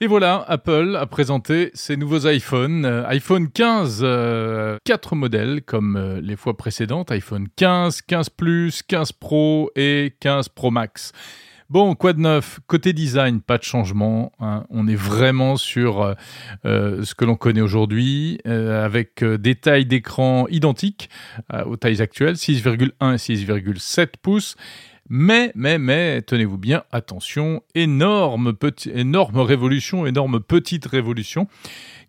Et voilà, Apple a présenté ses nouveaux iPhones. Euh, iPhone 15, euh, 4 modèles comme euh, les fois précédentes. iPhone 15, 15 Plus, 15 Pro et 15 Pro Max. Bon, quoi de neuf? Côté design, pas de changement. hein. On est vraiment sur euh, ce que l'on connaît aujourd'hui, avec des tailles d'écran identiques aux tailles actuelles, 6,1 et 6,7 pouces. Mais, mais, mais, tenez-vous bien, attention, énorme, petit, énorme révolution, énorme petite révolution.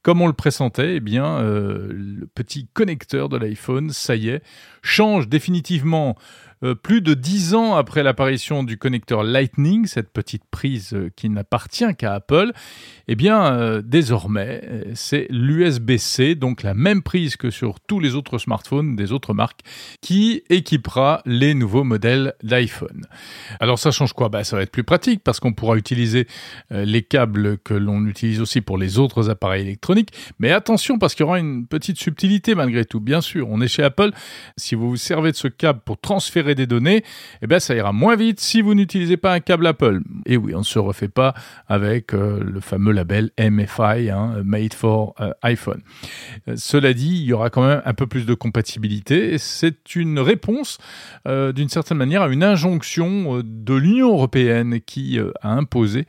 Comme on le pressentait, eh bien, euh, le petit connecteur de l'iPhone, ça y est, change définitivement euh, plus de dix ans après l'apparition du connecteur Lightning, cette petite prise euh, qui n'appartient qu'à Apple, eh bien, euh, désormais, c'est l'USB-C, donc la même prise que sur tous les autres smartphones des autres marques, qui équipera les nouveaux modèles d'iPhone. Alors ça change quoi? Bah, Ça va être plus pratique parce qu'on pourra utiliser les câbles que l'on utilise aussi pour les autres appareils électroniques. Mais attention parce qu'il y aura une petite subtilité malgré tout. Bien sûr, on est chez Apple. Si vous vous servez de ce câble pour transférer des données, eh ça ira moins vite si vous n'utilisez pas un câble Apple. Et oui, on ne se refait pas avec euh, le fameux label MFI, hein, Made for euh, iPhone. Euh, cela dit, il y aura quand même un peu plus de compatibilité. C'est une réponse, d'une certaine manière, à une injonction de l'Union européenne qui a imposé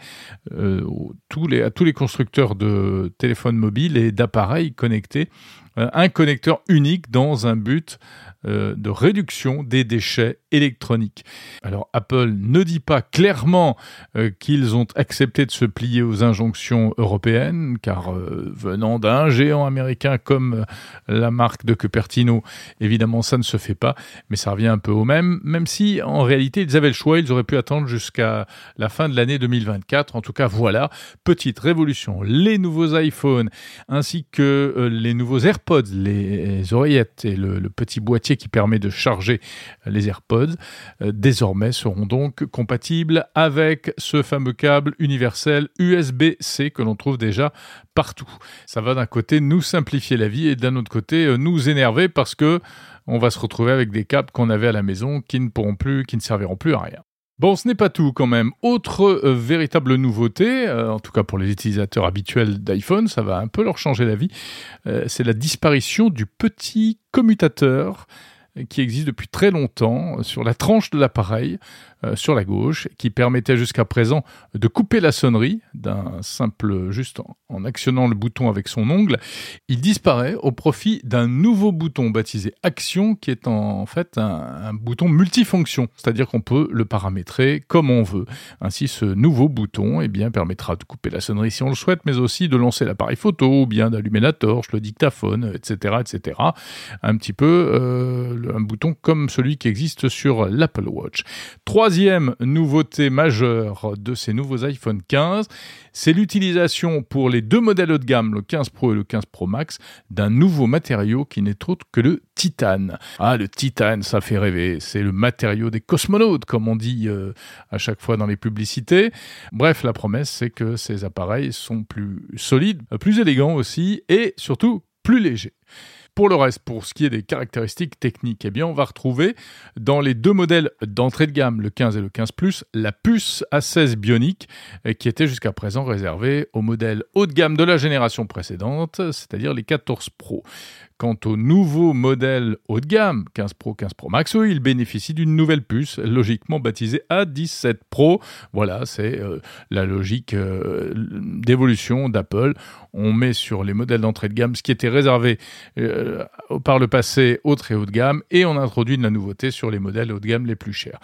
tous les, à tous les constructeurs de téléphones mobiles et d'appareils connectés un connecteur unique dans un but euh, de réduction des déchets électroniques. Alors Apple ne dit pas clairement euh, qu'ils ont accepté de se plier aux injonctions européennes, car euh, venant d'un géant américain comme la marque de Cupertino, évidemment ça ne se fait pas, mais ça revient un peu au même, même si en réalité ils avaient le choix, ils auraient pu attendre jusqu'à la fin de l'année 2024. En tout cas voilà, petite révolution, les nouveaux iPhones ainsi que les nouveaux AirPods, les oreillettes et le petit boîtier qui permet de charger les AirPods, euh, désormais seront donc compatibles avec ce fameux câble universel USB-C que l'on trouve déjà partout. Ça va d'un côté nous simplifier la vie et d'un autre côté euh, nous énerver parce que on va se retrouver avec des câbles qu'on avait à la maison qui ne pourront plus, qui ne serviront plus à rien. Bon, ce n'est pas tout quand même. Autre euh, véritable nouveauté, euh, en tout cas pour les utilisateurs habituels d'iPhone, ça va un peu leur changer la vie, euh, c'est la disparition du petit commutateur qui existe depuis très longtemps sur la tranche de l'appareil, sur la gauche, qui permettait jusqu'à présent de couper la sonnerie d'un simple, juste en, actionnant le bouton avec son ongle. Il disparaît au profit d'un nouveau bouton baptisé Action, qui est en, fait un, bouton multifonction, c'est-à-dire qu'on peut le paramétrer comme on veut. Ainsi, ce nouveau bouton eh bien, permettra de couper la sonnerie si on le souhaite, mais aussi de lancer l'appareil photo, ou bien d'allumer la torche, le dictaphone, etc. etc. Un petit peu euh, un bouton comme celui qui existe sur l'Apple Watch. Troisième nouveauté majeure de ces nouveaux iPhone 15, c'est l'utilisation pour les deux modèles haut de gamme, le 15 Pro et le 15 Pro Max, d'un nouveau matériau qui n'est autre que le titane. Ah, le titane, ça fait rêver. C'est le matériau des cosmonautes, comme on dit euh, à chaque fois dans les publicités. Bref, la promesse, c'est que ces appareils sont plus solides, plus élégants aussi, et surtout plus légers. Pour le reste, pour ce qui est des caractéristiques techniques, eh bien, on va retrouver dans les deux modèles d'entrée de gamme, le 15 et le 15 Plus, la puce A16 Bionic euh, qui était jusqu'à présent réservée aux modèles haut de gamme de la génération précédente, c'est-à-dire les 14 Pro. Quant aux nouveaux modèles haut de gamme, 15 Pro, 15 Pro Max, eux, ils bénéficient d'une nouvelle puce, logiquement baptisée A17 Pro. Voilà, c'est euh, la logique euh, d'évolution d'Apple. On met sur les modèles d'entrée de gamme ce qui était réservé par le passé au très haut de gamme et on introduit de la nouveauté sur les modèles haut de gamme les plus chers.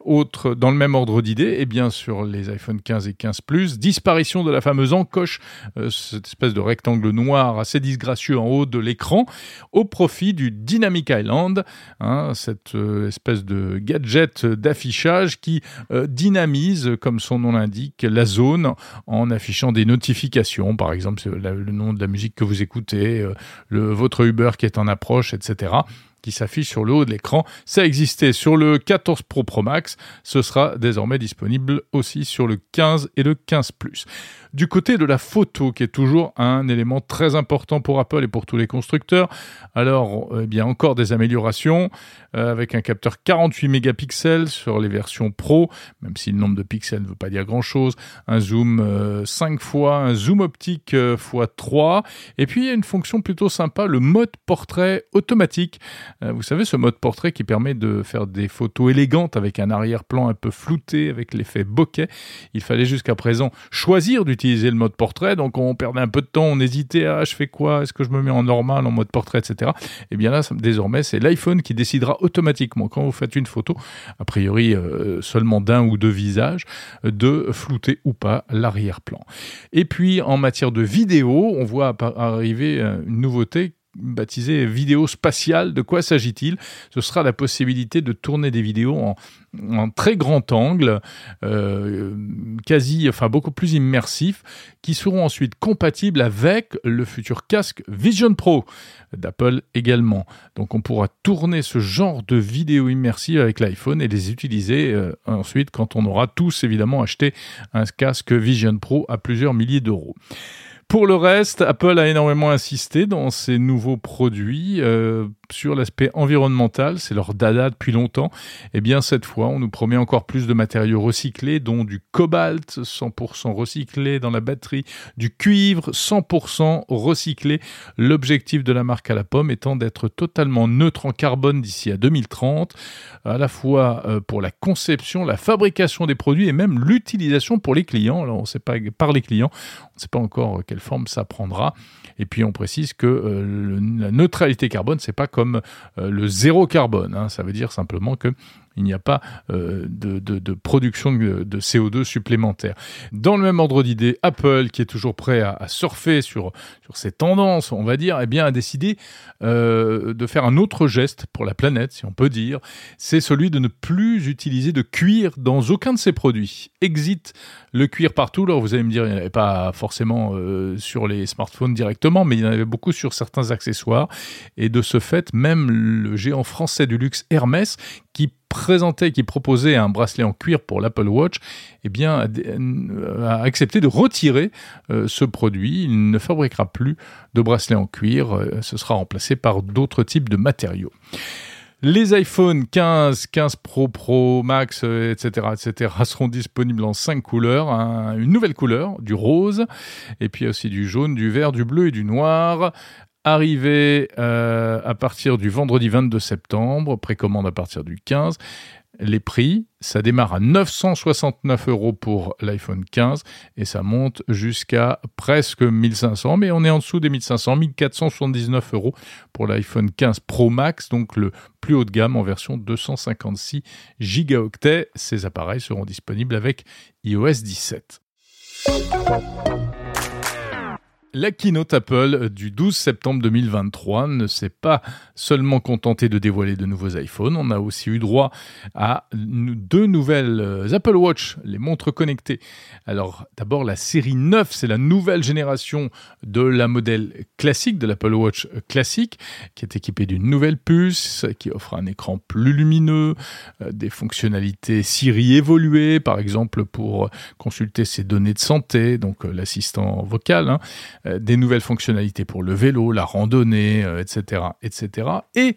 Autre, dans le même ordre d'idée, et bien sur les iPhone 15 et 15 Plus, disparition de la fameuse encoche, euh, cette espèce de rectangle noir assez disgracieux en haut de l'écran, au profit du Dynamic Island, hein, cette euh, espèce de gadget d'affichage qui euh, dynamise, comme son nom l'indique, la zone en affichant des notifications, par exemple le nom de la musique que vous écoutez, euh, le, votre Uber qui est en approche, etc. qui s'affiche sur le haut de l'écran. Ça existait sur le 14 Pro Pro Max, ce sera désormais disponible aussi sur le 15 et le 15 Plus. Du côté de la photo, qui est toujours un élément très important pour Apple et pour tous les constructeurs, alors eh bien encore des améliorations euh, avec un capteur 48 mégapixels sur les versions Pro, même si le nombre de pixels ne veut pas dire grand-chose, un zoom 5 euh, fois, un zoom optique euh, x 3, et puis il y a une fonction plutôt sympa, le mode portrait automatique. Vous savez, ce mode portrait qui permet de faire des photos élégantes avec un arrière-plan un peu flouté, avec l'effet bokeh. Il fallait jusqu'à présent choisir du utiliser le mode portrait, donc on perdait un peu de temps, on hésitait, ah je fais quoi, est-ce que je me mets en normal, en mode portrait, etc. Et bien là, désormais, c'est l'iPhone qui décidera automatiquement quand vous faites une photo, a priori euh, seulement d'un ou deux visages, de flouter ou pas l'arrière-plan. Et puis en matière de vidéo, on voit arriver euh, une nouveauté baptisée vidéo spatiale. De quoi s'agit-il? Ce sera la possibilité de tourner des vidéos en, en très grand angle, euh, quasi, enfin beaucoup plus immersif, qui seront ensuite compatibles avec le futur casque Vision Pro d'Apple également. Donc on pourra tourner ce genre de vidéos immersives avec l'iPhone et les utiliser euh, ensuite quand on aura tous évidemment acheté un casque Vision Pro à plusieurs milliers d'euros. Pour le reste, Apple a énormément insisté dans ses nouveaux produits. Euh, sur l'aspect environnemental, c'est leur dada depuis longtemps, et eh bien cette fois, on nous promet encore plus de matériaux recyclés, dont du cobalt 100% recyclé dans la batterie, du cuivre 100% recyclé. L'objectif de la marque à la pomme étant d'être totalement neutre en carbone d'ici à 2030, à la fois euh, pour la conception, la fabrication des produits et même l'utilisation pour les clients. Alors on ne sait pas par les clients, on ne sait pas encore quelle forme ça prendra. Et puis on précise que euh, la neutralité carbone, c'est pas comme euh, le zéro carbone. Hein. Ça veut dire simplement que il n'y a pas euh, de, production de, CO2 supplémentaire. Dans le même ordre d'idée, Apple, qui est toujours prêt à, surfer sur, sur ces tendances, on va dire, eh bien, a décidé euh, de faire un autre geste pour la planète, si on peut dire. C'est celui de ne plus utiliser de cuir dans aucun de ses produits. Exit le cuir partout. Alors vous allez me dire, il n'y en avait pas forcément euh, sur les smartphones directement, mais il y en avait beaucoup sur certains accessoires. Et de ce fait, même le géant français du luxe Hermès, qui présentait, qui proposait un bracelet en cuir pour l'Apple Watch, eh bien, a, euh, accepté de retirer euh, ce produit. Il ne fabriquera plus de bracelet en cuir. Euh, ce sera remplacé par d'autres types de matériaux. Les iPhone 15, 15 Pro, Pro Max, etc., etc., seront disponibles en cinq couleurs. une nouvelle couleur, du rose, et puis aussi du jaune, du vert, du bleu et du noir. Arrivé euh, à partir du vendredi 22 septembre, précommande à partir du 15. Les prix, ça démarre à 969 euros pour l'iPhone 15 et ça monte jusqu'à presque 1500, mais on est en dessous des 1500, 1479 euros pour l'iPhone 15 Pro Max, donc le plus haut de gamme en version 256 gigaoctets. Ces appareils seront disponibles avec iOS 17. La keynote Apple du 12 septembre 2023 ne s'est pas seulement contentée de dévoiler de nouveaux iPhones, on a aussi eu droit à deux nouvelles euh, Apple Watch, les montres connectées. Alors d'abord la série 9, c'est la nouvelle génération de la modèle classique de l'Apple Watch classique, qui est équipée d'une nouvelle puce, qui offre un écran plus lumineux, euh, des fonctionnalités Siri évoluées, par exemple pour consulter ses données de santé, donc euh, l'assistant vocal, hein, euh, des nouvelles fonctionnalités pour le vélo, la randonnée, etc., euh, etc. Et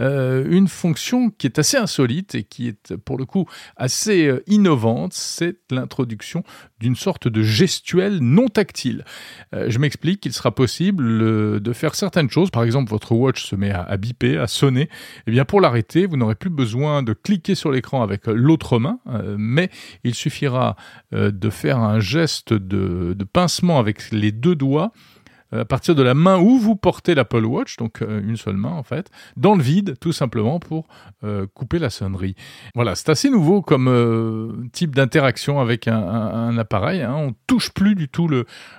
euh, une fonction qui est assez insolite et qui est pour le coup assez innovante, c'est l'introduction d'une sorte de gestuelle non tactile. je m'explique, il sera possible de faire certaines choses. Par exemple, votre watch se met à, à biper, à sonner. Et eh bien pour l'arrêter, vous n'aurez plus besoin de cliquer sur l'écran avec l'autre main, mais il suffira de faire un geste de pincement avec les deux doigts euh, à partir de la main où vous portez l'Apple Watch, donc euh, une seule main en fait, dans le vide tout simplement pour euh, couper la sonnerie. Voilà, c'est assez nouveau comme type d'interaction avec un, appareil. Hein. On touche plus du tout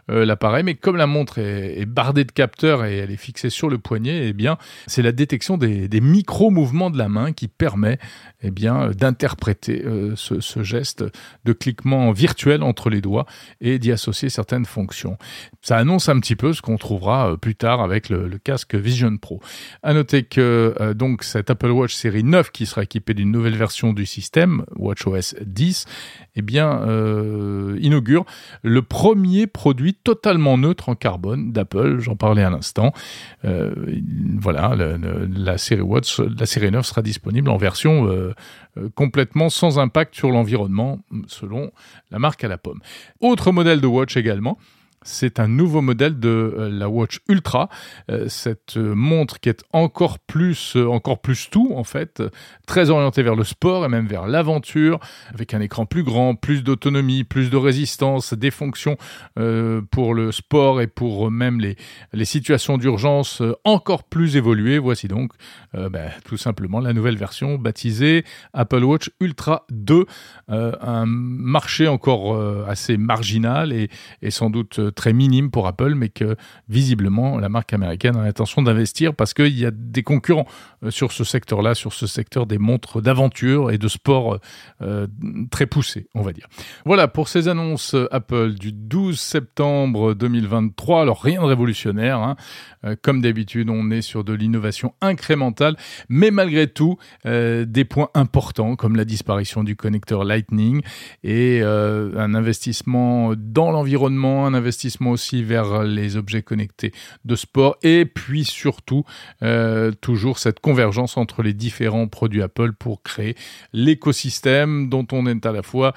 l'appareil, mais comme la montre est, bardée de capteurs et elle est fixée sur le poignet, eh bien c'est la détection des, micro mouvements de la main qui permet eh bien d'interpréter ce, ce geste de cliquement virtuel entre les doigts et d'y associer certaines fonctions. Ça annonce un petit peu ce qu'on trouvera plus tard avec le, casque Vision Pro. À noter que donc cette Apple Watch série 9 qui sera équipée d'une nouvelle version du système WatchOS 10, eh bien inaugure le premier produit totalement neutre en carbone d'Apple. J'en parlais à l'instant. voilà, la série la série 9 sera disponible en version complètement sans impact sur l'environnement, selon la marque à la pomme. Autre modèle de watch également, c'est un nouveau modèle de euh, la Watch Ultra, euh, cette euh, montre qui est encore plus, encore plus tout en fait, très orientée vers le sport et même vers l'aventure, avec un écran plus grand, plus d'autonomie, plus de résistance, des fonctions pour le sport et pour même les, situations d'urgence encore plus évoluées. Voici donc ben, tout simplement la nouvelle version baptisée Apple Watch Ultra 2, un marché encore assez marginal et, et sans doute très minime pour Apple, mais que visiblement la marque américaine a l'intention d'investir parce qu'il y a des concurrents euh, sur ce secteur-là, sur ce secteur des montres d'aventure et de sport euh, très poussés, on va dire. Voilà pour ces annonces Apple du 12 septembre 2023. Alors rien de révolutionnaire, hein. euh, comme d'habitude, on est sur de l'innovation incrémentale, mais malgré tout des points importants comme la disparition du connecteur Lightning et un investissement dans l'environnement, un investissement aussi vers les objets connectés de sport et puis surtout euh, toujours cette convergence entre les différents produits Apple pour créer l'écosystème dont on est à la fois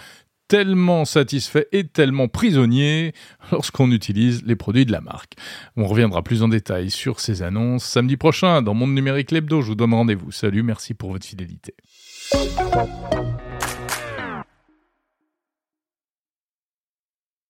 tellement satisfait et tellement prisonnier lorsqu'on utilise les produits de la marque. On reviendra plus en détail sur ces annonces samedi prochain dans Monde Numérique Lebdo. Je vous donne rendez-vous. Salut, merci pour votre fidélité.